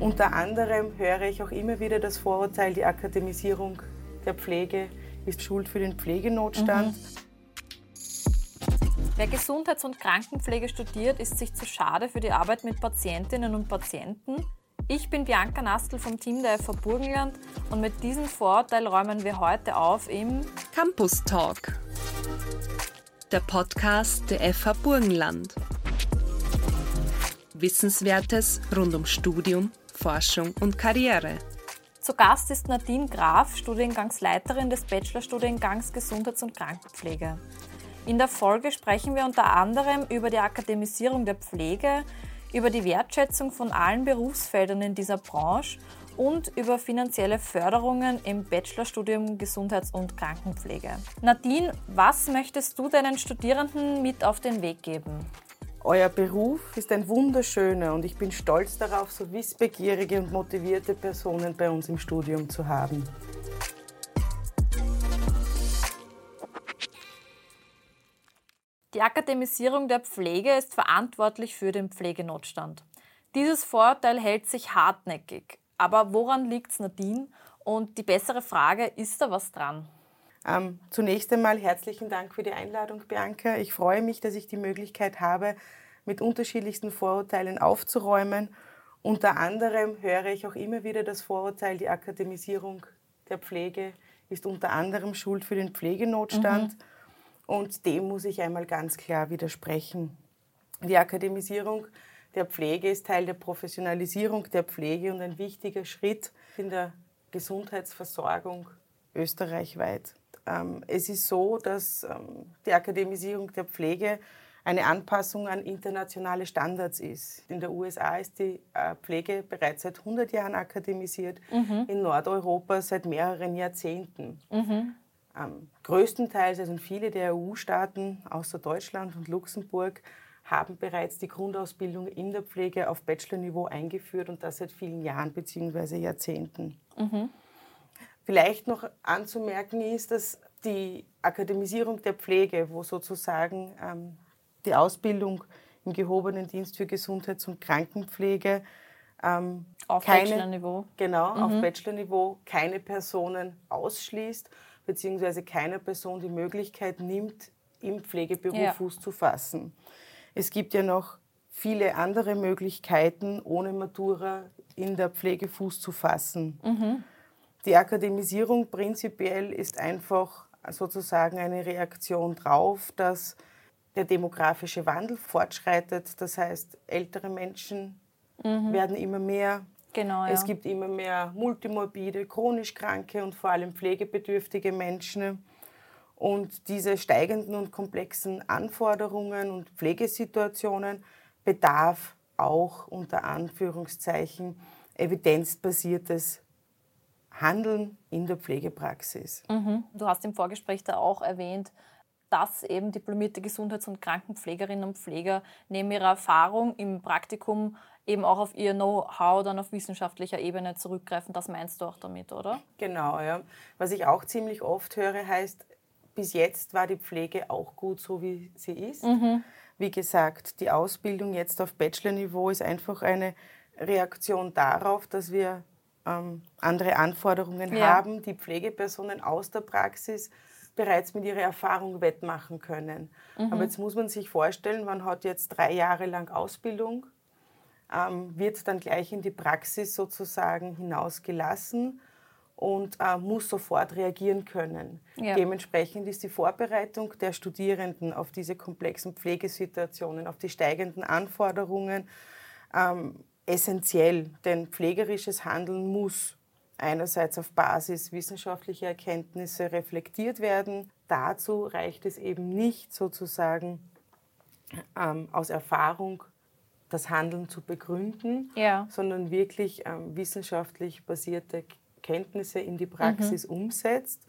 Unter anderem höre ich auch immer wieder das Vorurteil, die Akademisierung der Pflege ist schuld für den Pflegenotstand. Mhm. Wer Gesundheits- und Krankenpflege studiert, ist sich zu schade für die Arbeit mit Patientinnen und Patienten. Ich bin Bianca Nastl vom Team der FH Burgenland und mit diesem Vorurteil räumen wir heute auf im Campus Talk, der Podcast der FH Burgenland. Wissenswertes rund um Studium, Forschung und Karriere. Zu Gast ist Nadine Graf, Studiengangsleiterin des Bachelorstudiengangs Gesundheits- und Krankenpflege. In der Folge sprechen wir unter anderem über die Akademisierung der Pflege, über die Wertschätzung von allen Berufsfeldern in dieser Branche und über finanzielle Förderungen im Bachelorstudium Gesundheits- und Krankenpflege. Nadine, was möchtest du deinen Studierenden mit auf den Weg geben? Euer Beruf ist ein wunderschöner und ich bin stolz darauf, so wissbegierige und motivierte Personen bei uns im Studium zu haben. Die Akademisierung der Pflege ist verantwortlich für den Pflegenotstand. Dieses Vorurteil hält sich hartnäckig. Aber woran liegt es, Nadine? Und die bessere Frage, ist da was dran? Ähm, zunächst einmal herzlichen Dank für die Einladung, Bianca. Ich freue mich, dass ich die Möglichkeit habe, mit unterschiedlichsten Vorurteilen aufzuräumen. Unter anderem höre ich auch immer wieder das Vorurteil, die Akademisierung der Pflege ist unter anderem Schuld für den Pflegenotstand. Mhm. Und dem muss ich einmal ganz klar widersprechen. Die Akademisierung der Pflege ist Teil der Professionalisierung der Pflege und ein wichtiger Schritt in der Gesundheitsversorgung österreichweit. Ähm, es ist so, dass ähm, die Akademisierung der Pflege eine Anpassung an internationale Standards ist. In der USA ist die äh, Pflege bereits seit 100 Jahren akademisiert, mhm. in Nordeuropa seit mehreren Jahrzehnten. Mhm. Ähm, größtenteils, also viele der EU-Staaten außer Deutschland und Luxemburg, haben bereits die Grundausbildung in der Pflege auf Bachelorniveau eingeführt und das seit vielen Jahren bzw. Jahrzehnten. Mhm. Vielleicht noch anzumerken ist, dass die Akademisierung der Pflege, wo sozusagen ähm, die Ausbildung im gehobenen Dienst für Gesundheits- und Krankenpflege ähm, auf Bachelorniveau. Genau, mhm. auf Bachelorniveau keine Personen ausschließt, beziehungsweise keine Person die Möglichkeit nimmt, im Pflegeberuf ja. Fuß zu fassen. Es gibt ja noch viele andere Möglichkeiten, ohne Matura in der Pflege Fuß zu fassen. Mhm. Die Akademisierung prinzipiell ist einfach sozusagen eine Reaktion darauf, dass der demografische Wandel fortschreitet. Das heißt, ältere Menschen mhm. werden immer mehr. Genau, ja. Es gibt immer mehr multimorbide, chronisch kranke und vor allem pflegebedürftige Menschen. Und diese steigenden und komplexen Anforderungen und Pflegesituationen bedarf auch unter Anführungszeichen evidenzbasiertes Handeln in der Pflegepraxis. Mhm. Du hast im Vorgespräch da auch erwähnt, dass eben diplomierte Gesundheits- und Krankenpflegerinnen und Pfleger neben ihrer Erfahrung im Praktikum eben auch auf ihr Know-how dann auf wissenschaftlicher Ebene zurückgreifen. Das meinst du auch damit, oder? Genau, ja. Was ich auch ziemlich oft höre, heißt, bis jetzt war die Pflege auch gut so, wie sie ist. Mhm. Wie gesagt, die Ausbildung jetzt auf Bachelor-Niveau ist einfach eine Reaktion darauf, dass wir ähm, andere Anforderungen ja. haben, die Pflegepersonen aus der Praxis bereits mit ihrer Erfahrung wettmachen können. Mhm. Aber jetzt muss man sich vorstellen, man hat jetzt drei Jahre lang Ausbildung, ähm, wird dann gleich in die Praxis sozusagen hinausgelassen und äh, muss sofort reagieren können. Ja. Dementsprechend ist die Vorbereitung der Studierenden auf diese komplexen Pflegesituationen, auf die steigenden Anforderungen ähm, essentiell, denn pflegerisches Handeln muss einerseits auf Basis wissenschaftlicher Erkenntnisse reflektiert werden. Dazu reicht es eben nicht sozusagen ähm, aus Erfahrung das Handeln zu begründen, ja. sondern wirklich ähm, wissenschaftlich basierte Kenntnisse in die Praxis mhm. umsetzt.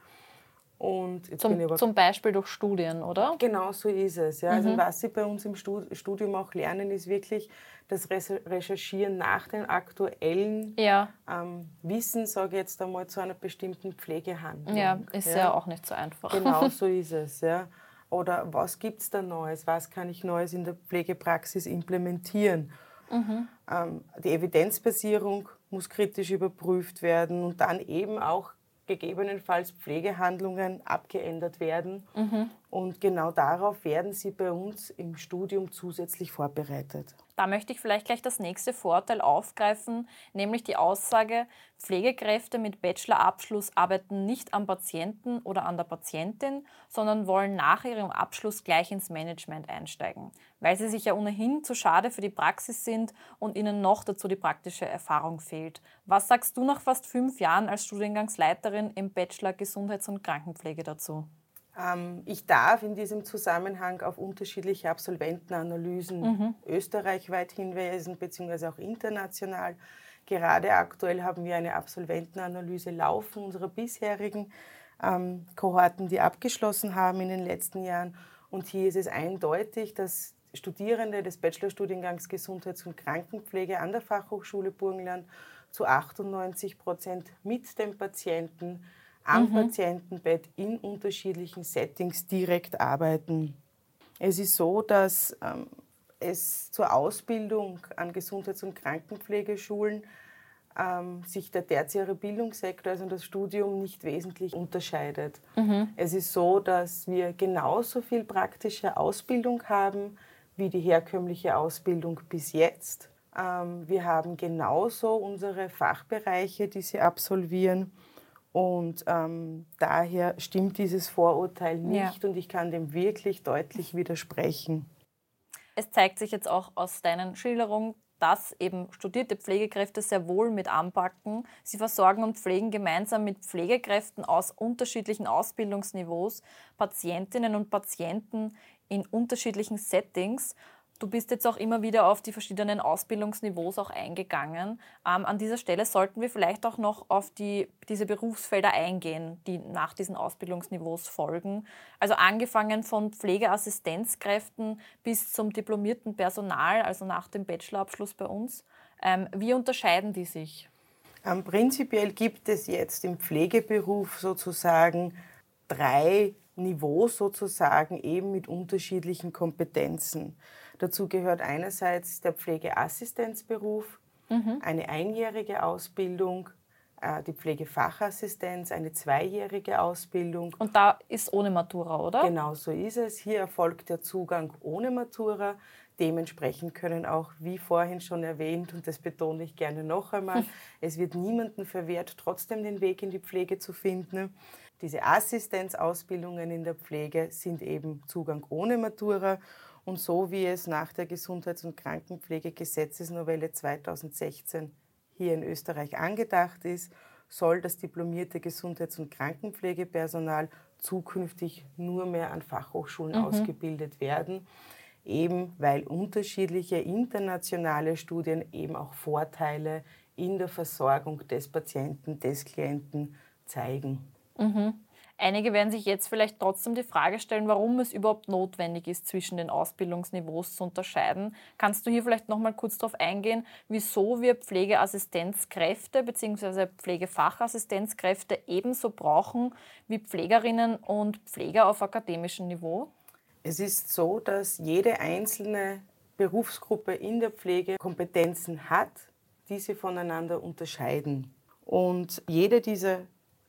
Und zum, zum, Beispiel durch Studien, oder? Genau so ist es. Ja. Also mhm. Also was Sie bei uns im Studium auch lernen, ist wirklich das Recherchieren nach dem aktuellen ja. ähm, Wissen, sage ich jetzt einmal, zu einer bestimmten Pflegehandlung. Ja, ist ja. ja auch nicht so einfach. Genau so ist es. Ja. Oder was gibt es da Neues? Was kann ich Neues in der Pflegepraxis implementieren? Mhm. Ähm, die Evidenzbasierung muss kritisch überprüft werden und dann eben auch gegebenenfalls Pflegehandlungen abgeändert werden. Mhm. Und genau darauf werden sie bei uns im Studium zusätzlich vorbereitet. Da möchte ich vielleicht gleich das nächste Vorteil aufgreifen, nämlich die Aussage, Pflegekräfte mit Bachelorabschluss arbeiten nicht am Patienten oder an der Patientin, sondern wollen nach ihrem Abschluss gleich ins Management einsteigen, weil sie sich ja ohnehin zu schade für die Praxis sind und ihnen noch dazu die praktische Erfahrung fehlt. Was sagst du nach fast fünf Jahren als Studiengangsleiterin im Bachelor Gesundheits- und Krankenpflege dazu? Ähm, ich darf in diesem Zusammenhang auf unterschiedliche Absolventenanalysen mhm. österreichweit hinweisen, beziehungsweise auch international. Gerade aktuell haben wir eine Absolventenanalyse laufen unserer bisherigen ähm, Kohorten, die abgeschlossen haben in den letzten Jahren. Und hier ist es eindeutig, dass Studierende des Bachelorstudiengangs Gesundheits- und Krankenpflege an der Fachhochschule Burgenland zu 98 Prozent mit dem Patienten am mhm. Patientenbett in unterschiedlichen Settings direkt arbeiten. Es ist so, dass ähm, es zur Ausbildung an Gesundheits- und Krankenpflegeschulen ähm, sich der tertiäre Bildungssektor, also das Studium, nicht wesentlich unterscheidet. Mhm. Es ist so, dass wir genauso viel praktische Ausbildung haben wie die herkömmliche Ausbildung bis jetzt. Ähm, wir haben genauso unsere Fachbereiche, die sie absolvieren. Und ähm, daher stimmt dieses Vorurteil nicht ja. und ich kann dem wirklich deutlich widersprechen. Es zeigt sich jetzt auch aus deinen Schilderungen, dass eben studierte Pflegekräfte sehr wohl mit anpacken. Sie versorgen und pflegen gemeinsam mit Pflegekräften aus unterschiedlichen Ausbildungsniveaus Patientinnen und Patienten in unterschiedlichen Settings Du bist jetzt auch immer wieder auf die verschiedenen Ausbildungsniveaus auch eingegangen. Ähm, an dieser Stelle sollten wir vielleicht auch noch auf die, diese Berufsfelder eingehen, die nach diesen Ausbildungsniveaus folgen. Also angefangen von Pflegeassistenzkräften bis zum diplomierten Personal, also nach dem Bachelorabschluss bei uns. Ähm, wie unterscheiden die sich? Ähm, prinzipiell gibt es jetzt im Pflegeberuf sozusagen drei Niveaus sozusagen eben mit unterschiedlichen Kompetenzen. Dazu gehört einerseits der Pflegeassistenzberuf, mhm. eine einjährige Ausbildung, äh, die Pflegefachassistenz, eine zweijährige Ausbildung. Und da ist ohne Matura, oder? Genau so ist es. Hier erfolgt der Zugang ohne Matura. Dementsprechend können auch, wie vorhin schon erwähnt, und das betone ich gerne noch einmal, es wird niemandem verwehrt, trotzdem den Weg in die Pflege zu finden. Diese Assistenzausbildungen in der Pflege sind eben Zugang ohne Matura und so wie es nach der Gesundheits- und Krankenpflegegesetzesnovelle 2016 hier in Österreich angedacht ist, soll das diplomierte Gesundheits- und Krankenpflegepersonal zukünftig nur mehr an Fachhochschulen mhm. ausgebildet werden, eben weil unterschiedliche internationale Studien eben auch Vorteile in der Versorgung des Patienten, des Klienten zeigen. Mhm. Einige werden sich jetzt vielleicht trotzdem die Frage stellen, warum es überhaupt notwendig ist, zwischen den Ausbildungsniveaus zu unterscheiden. Kannst du hier vielleicht noch mal kurz darauf eingehen, wieso wir Pflegeassistenzkräfte bzw. Pflegefachassistenzkräfte ebenso brauchen wie Pflegerinnen und Pfleger auf akademischem Niveau? Es ist so, dass jede einzelne Berufsgruppe in der Pflege Kompetenzen hat, die sie voneinander unterscheiden. Und jede dieser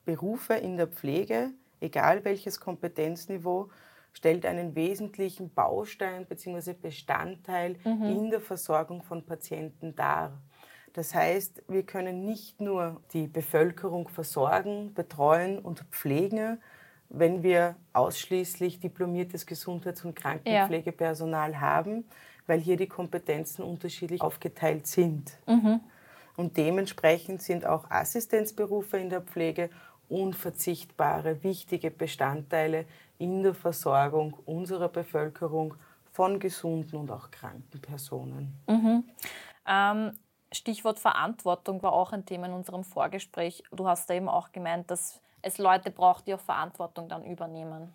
Berufe in der Pflege egal welches Kompetenzniveau, stellt einen wesentlichen Baustein bzw. Bestandteil mhm. in der Versorgung von Patienten dar. Das heißt, wir können nicht nur die Bevölkerung versorgen, betreuen und pflegen, wenn wir ausschließlich diplomiertes Gesundheits- und Krankenpflegepersonal ja. haben, weil hier die Kompetenzen unterschiedlich aufgeteilt sind. Mhm. Und dementsprechend sind auch Assistenzberufe in der Pflege unverzichtbare, wichtige Bestandteile in der Versorgung unserer Bevölkerung von gesunden und auch kranken Personen. Mhm. Ähm, Stichwort Verantwortung war auch ein Thema in unserem Vorgespräch. Du hast da eben auch gemeint, dass es Leute braucht, die auch Verantwortung dann übernehmen.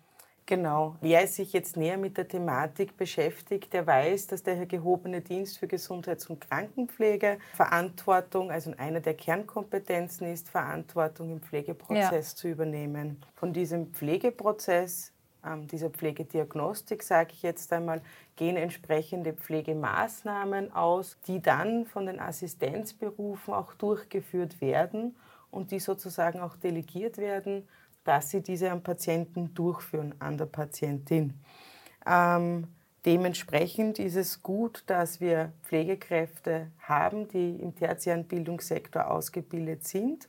Genau. Wer sich jetzt näher mit der Thematik beschäftigt, der weiß, dass der gehobene Dienst für Gesundheits- und Krankenpflege Verantwortung, also eine der Kernkompetenzen ist, Verantwortung im Pflegeprozess ja. zu übernehmen. Von diesem Pflegeprozess ähm, dieser Pflegediagnostik, sage ich jetzt einmal, gehen entsprechende Pflegemaßnahmen aus, die dann von den Assistenzberufen auch durchgeführt werden und die sozusagen auch delegiert werden, dass sie diese am Patienten durchführen, an der Patientin. Ähm, dementsprechend ist es gut, dass wir Pflegekräfte haben, die im tertiären Bildungssektor ausgebildet sind,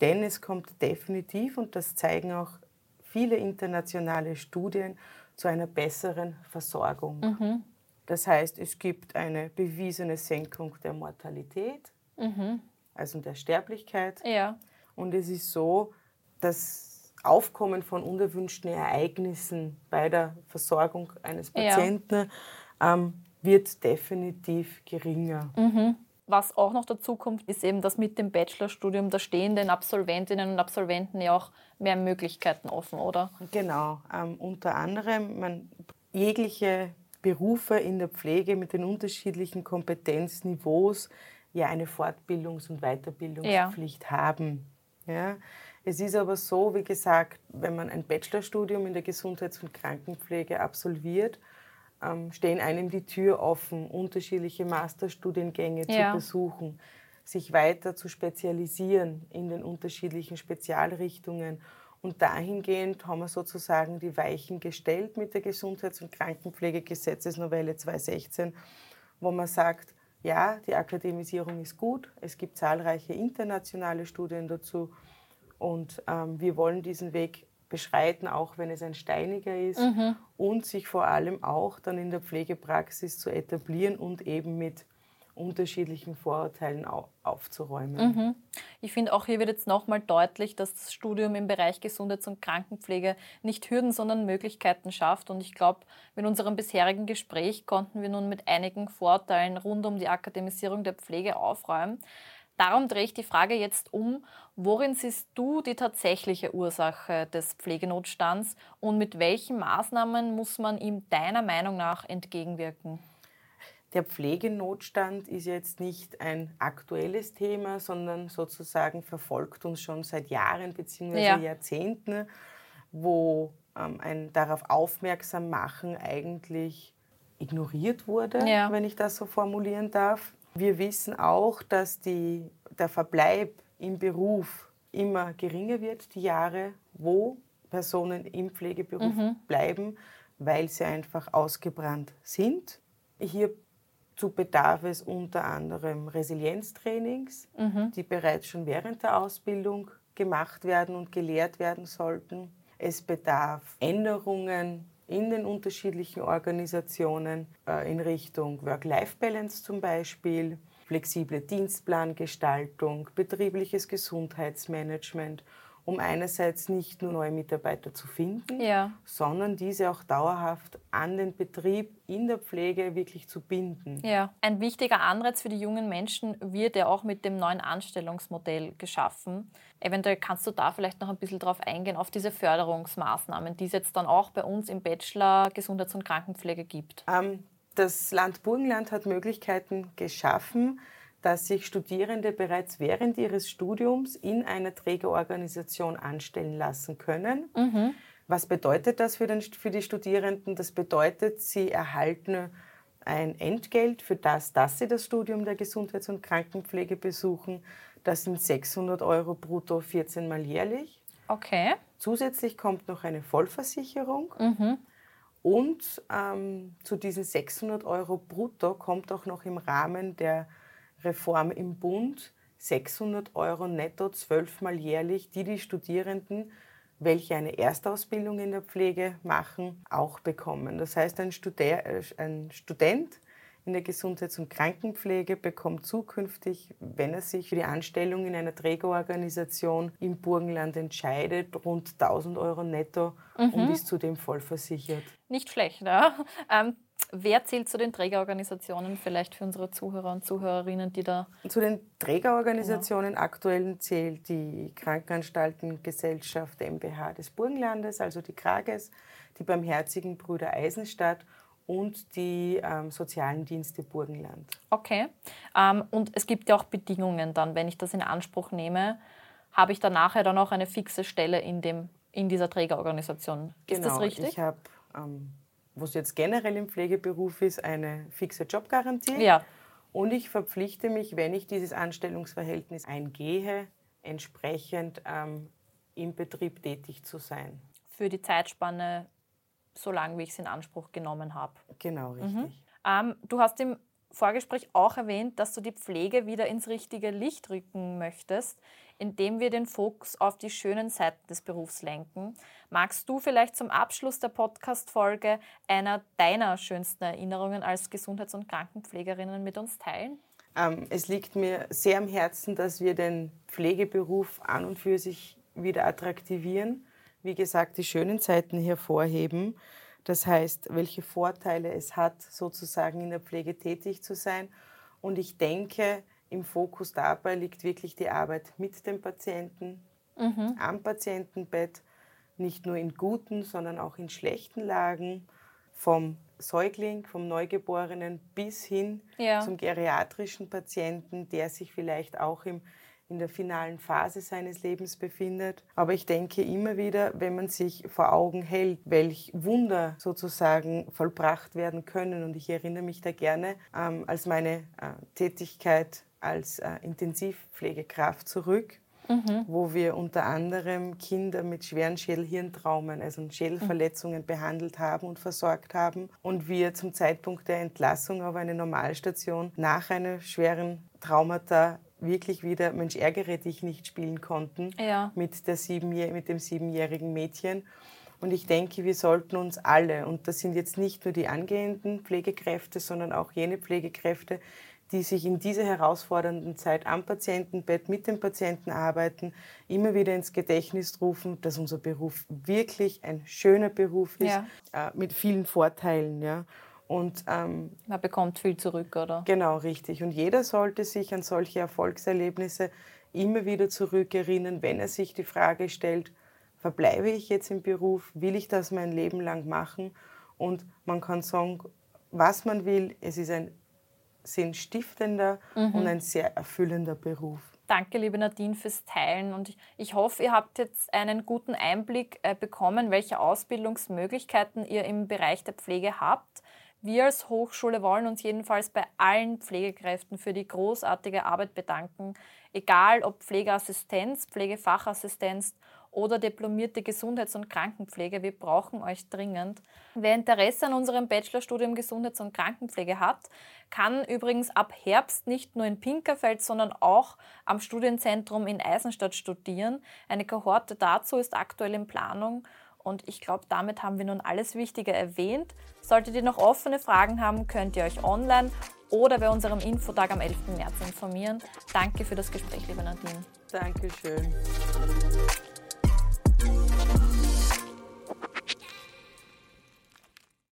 denn es kommt definitiv, und das zeigen auch viele internationale Studien, zu einer besseren Versorgung. Mhm. Das heißt, es gibt eine bewiesene Senkung der Mortalität, mhm. also der Sterblichkeit. Ja. Und es ist so, das Aufkommen von unerwünschten Ereignissen bei der Versorgung eines Patienten ja. ähm, wird definitiv geringer. Mhm. Was auch noch dazu kommt, ist eben, dass mit dem Bachelorstudium, da stehen den Absolventinnen und Absolventen ja auch mehr Möglichkeiten offen, oder? Genau. Ähm, unter anderem, man, jegliche Berufe in der Pflege mit den unterschiedlichen Kompetenzniveaus ja eine Fortbildungs- und Weiterbildungspflicht ja. haben. Ja? Es ist aber so, wie gesagt, wenn man ein Bachelorstudium in der Gesundheits- und Krankenpflege absolviert, ähm, stehen einem die Tür offen, unterschiedliche Masterstudiengänge ja. zu besuchen, sich weiter zu spezialisieren in den unterschiedlichen Spezialrichtungen. Und dahingehend haben wir sozusagen die Weichen gestellt mit der Gesundheits- und Krankenpflegegesetzesnovelle 2016, wo man sagt, ja, die Akademisierung ist gut, es gibt zahlreiche internationale Studien dazu und ähm, wir wollen diesen Weg beschreiten, auch wenn es ein steiniger ist mhm. und sich vor allem auch dann in der Pflegepraxis zu etablieren und eben mit unterschiedlichen Vorurteilen aufzuräumen. Mhm. Ich finde auch hier wird jetzt nochmal deutlich, dass das Studium im Bereich Gesundheits- und Krankenpflege nicht Hürden, sondern Möglichkeiten schafft. Und ich glaube, mit unserem bisherigen Gespräch konnten wir nun mit einigen Vorteilen rund um die Akademisierung der Pflege aufräumen. Darum drehe ich die Frage jetzt um, worin siehst du die tatsächliche Ursache des Pflegenotstands und mit welchen Maßnahmen muss man ihm deiner Meinung nach entgegenwirken? Der Pflegenotstand ist jetzt nicht ein aktuelles Thema, sondern sozusagen verfolgt uns schon seit Jahren bzw. Ja. Jahrzehnten, wo ähm, ein darauf aufmerksam machen eigentlich ignoriert wurde, ja. wenn ich das so formulieren darf. Wir wissen auch, dass die, der Verbleib im Beruf immer geringer wird, die Jahre, wo Personen im Pflegeberuf mhm. bleiben, weil sie einfach ausgebrannt sind. Hierzu bedarf es unter anderem Resilienztrainings, mhm. die bereits schon während der Ausbildung gemacht werden und gelehrt werden sollten. Es bedarf Änderungen in den unterschiedlichen Organisationen äh, in Richtung Work-Life-Balance zum Beispiel, flexible Dienstplangestaltung, betriebliches Gesundheitsmanagement, um einerseits nicht nur neue Mitarbeiter zu finden, ja. sondern diese auch dauerhaft an den Betrieb in der Pflege wirklich zu binden. Ja, ein wichtiger Anreiz für die jungen Menschen wird ja auch mit dem neuen Anstellungsmodell geschaffen. Eventuell kannst du da vielleicht noch ein bisschen drauf eingehen, auf diese Förderungsmaßnahmen, die es jetzt dann auch bei uns im Bachelor Gesundheits- und Krankenpflege gibt. Ähm, das Land Burgenland hat Möglichkeiten geschaffen, dass sich Studierende bereits während ihres Studiums in einer Trägerorganisation anstellen lassen können. Mhm. Was bedeutet das für, den, für die Studierenden? Das bedeutet, sie erhalten ein Entgelt für das, dass sie das Studium der Gesundheits- und Krankenpflege besuchen. Das sind 600 Euro brutto 14 Mal jährlich. Okay. Zusätzlich kommt noch eine Vollversicherung. Mhm. Und ähm, zu diesen 600 Euro brutto kommt auch noch im Rahmen der Reform im Bund 600 Euro netto zwölfmal jährlich, die die Studierenden, welche eine Erstausbildung in der Pflege machen, auch bekommen. Das heißt, ein, äh, ein Student in der Gesundheits- und Krankenpflege bekommt zukünftig, wenn er sich für die Anstellung in einer Trägerorganisation im Burgenland entscheidet, rund 1000 Euro netto mhm. und ist zudem vollversichert. Nicht schlecht, ja. Ähm, wer zählt zu den Trägerorganisationen vielleicht für unsere Zuhörer und Zuhörerinnen, die da. Zu den Trägerorganisationen genau. aktuell zählt die Krankenanstaltengesellschaft MBH des Burgenlandes, also die Krages, die Barmherzigen Brüder Eisenstadt und die ähm, sozialen Dienste Burgenland. Okay. Ähm, und es gibt ja auch Bedingungen dann, wenn ich das in Anspruch nehme, habe ich dann nachher dann auch eine fixe Stelle in dem in dieser Trägerorganisation. Genau, ist das richtig? Ich habe, ähm, was jetzt generell im Pflegeberuf ist, eine fixe Jobgarantie. Ja. Und ich verpflichte mich, wenn ich dieses Anstellungsverhältnis eingehe, entsprechend ähm, im Betrieb tätig zu sein. Für die Zeitspanne, so lange wie ich es in Anspruch genommen habe. Genau, richtig. Mhm. Ähm, du hast im Vorgespräch auch erwähnt, dass du die Pflege wieder ins richtige Licht rücken möchtest, indem wir den Fokus auf die schönen Seiten des Berufs lenken. Magst du vielleicht zum Abschluss der Podcast-Folge einer deiner schönsten Erinnerungen als Gesundheits- und Krankenpflegerinnen mit uns teilen? Ähm, es liegt mir sehr am Herzen, dass wir den Pflegeberuf an und für sich wieder attraktivieren. Wie gesagt, die schönen Seiten hervorheben. Das heißt, welche Vorteile es hat, sozusagen in der Pflege tätig zu sein. Und ich denke, im Fokus dabei liegt wirklich die Arbeit mit dem Patienten, mhm. am Patientenbett, nicht nur in guten, sondern auch in schlechten Lagen, vom Säugling, vom Neugeborenen bis hin ja. zum geriatrischen Patienten, der sich vielleicht auch im in der finalen Phase seines Lebens befindet. Aber ich denke immer wieder, wenn man sich vor Augen hält, welch Wunder sozusagen vollbracht werden können. Und ich erinnere mich da gerne ähm, als meine äh, Tätigkeit als äh, Intensivpflegekraft zurück. Mhm. wo wir unter anderem Kinder mit schweren Schädelhirntraumen, also Schädelverletzungen mhm. behandelt haben und versorgt haben. Und wir zum Zeitpunkt der Entlassung auf eine Normalstation nach einer schweren Traumata wirklich wieder Mensch ärgere dich nicht spielen konnten ja. mit, der mit dem siebenjährigen Mädchen. Und ich denke, wir sollten uns alle, und das sind jetzt nicht nur die angehenden Pflegekräfte, sondern auch jene Pflegekräfte, die sich in dieser herausfordernden Zeit am Patientenbett mit dem Patienten arbeiten, immer wieder ins Gedächtnis rufen, dass unser Beruf wirklich ein schöner Beruf ist, ja. äh, mit vielen Vorteilen. Ja. Und, ähm, Man bekommt viel zurück, oder? Genau, richtig. Und jeder sollte sich an solche Erfolgserlebnisse immer wieder zurückerinnern, wenn er sich die Frage stellt, verbleibe ich jetzt im Beruf, will ich das mein Leben lang machen? Und man kann sagen, was man will, es ist ein sinnstiftender mhm. und ein sehr erfüllender Beruf. Danke, liebe Nadine, fürs Teilen. Und ich hoffe, ihr habt jetzt einen guten Einblick äh, bekommen, welche Ausbildungsmöglichkeiten ihr im Bereich der Pflege habt. Wir als Hochschule wollen uns jedenfalls bei allen Pflegekräften für die großartige Arbeit bedanken, egal ob Pflegeassistenz, Pflegefachassistenz oder diplomierte Gesundheits- und Krankenpflege. Wir brauchen euch dringend. Wer Interesse an unserem Bachelorstudium Gesundheits- und Krankenpflege hat, kann übrigens ab Herbst nicht nur in Pinkerfeld, sondern auch am Studienzentrum in Eisenstadt studieren. Eine Kohorte dazu ist aktuell in Planung und ich glaube, damit haben wir nun alles Wichtige erwähnt. Solltet ihr noch offene Fragen haben, könnt ihr euch online oder bei unserem Infotag am 11. März informieren. Danke für das Gespräch, liebe Nadine. Dankeschön.